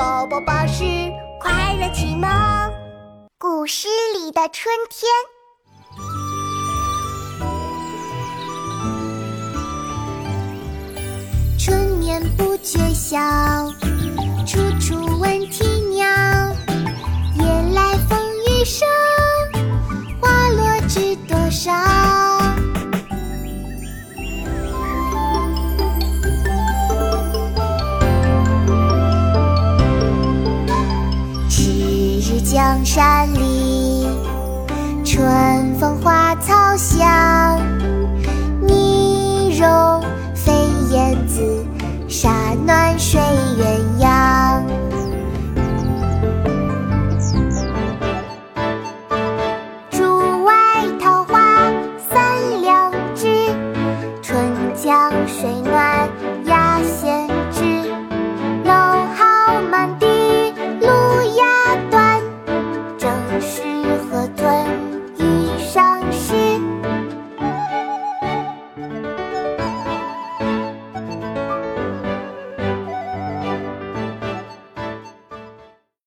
宝宝巴士快乐启蒙，古诗里的春天。春眠不觉晓，江山丽春风花草香泥融飞燕子沙暖睡鸳鸯竹外桃花三两枝春江水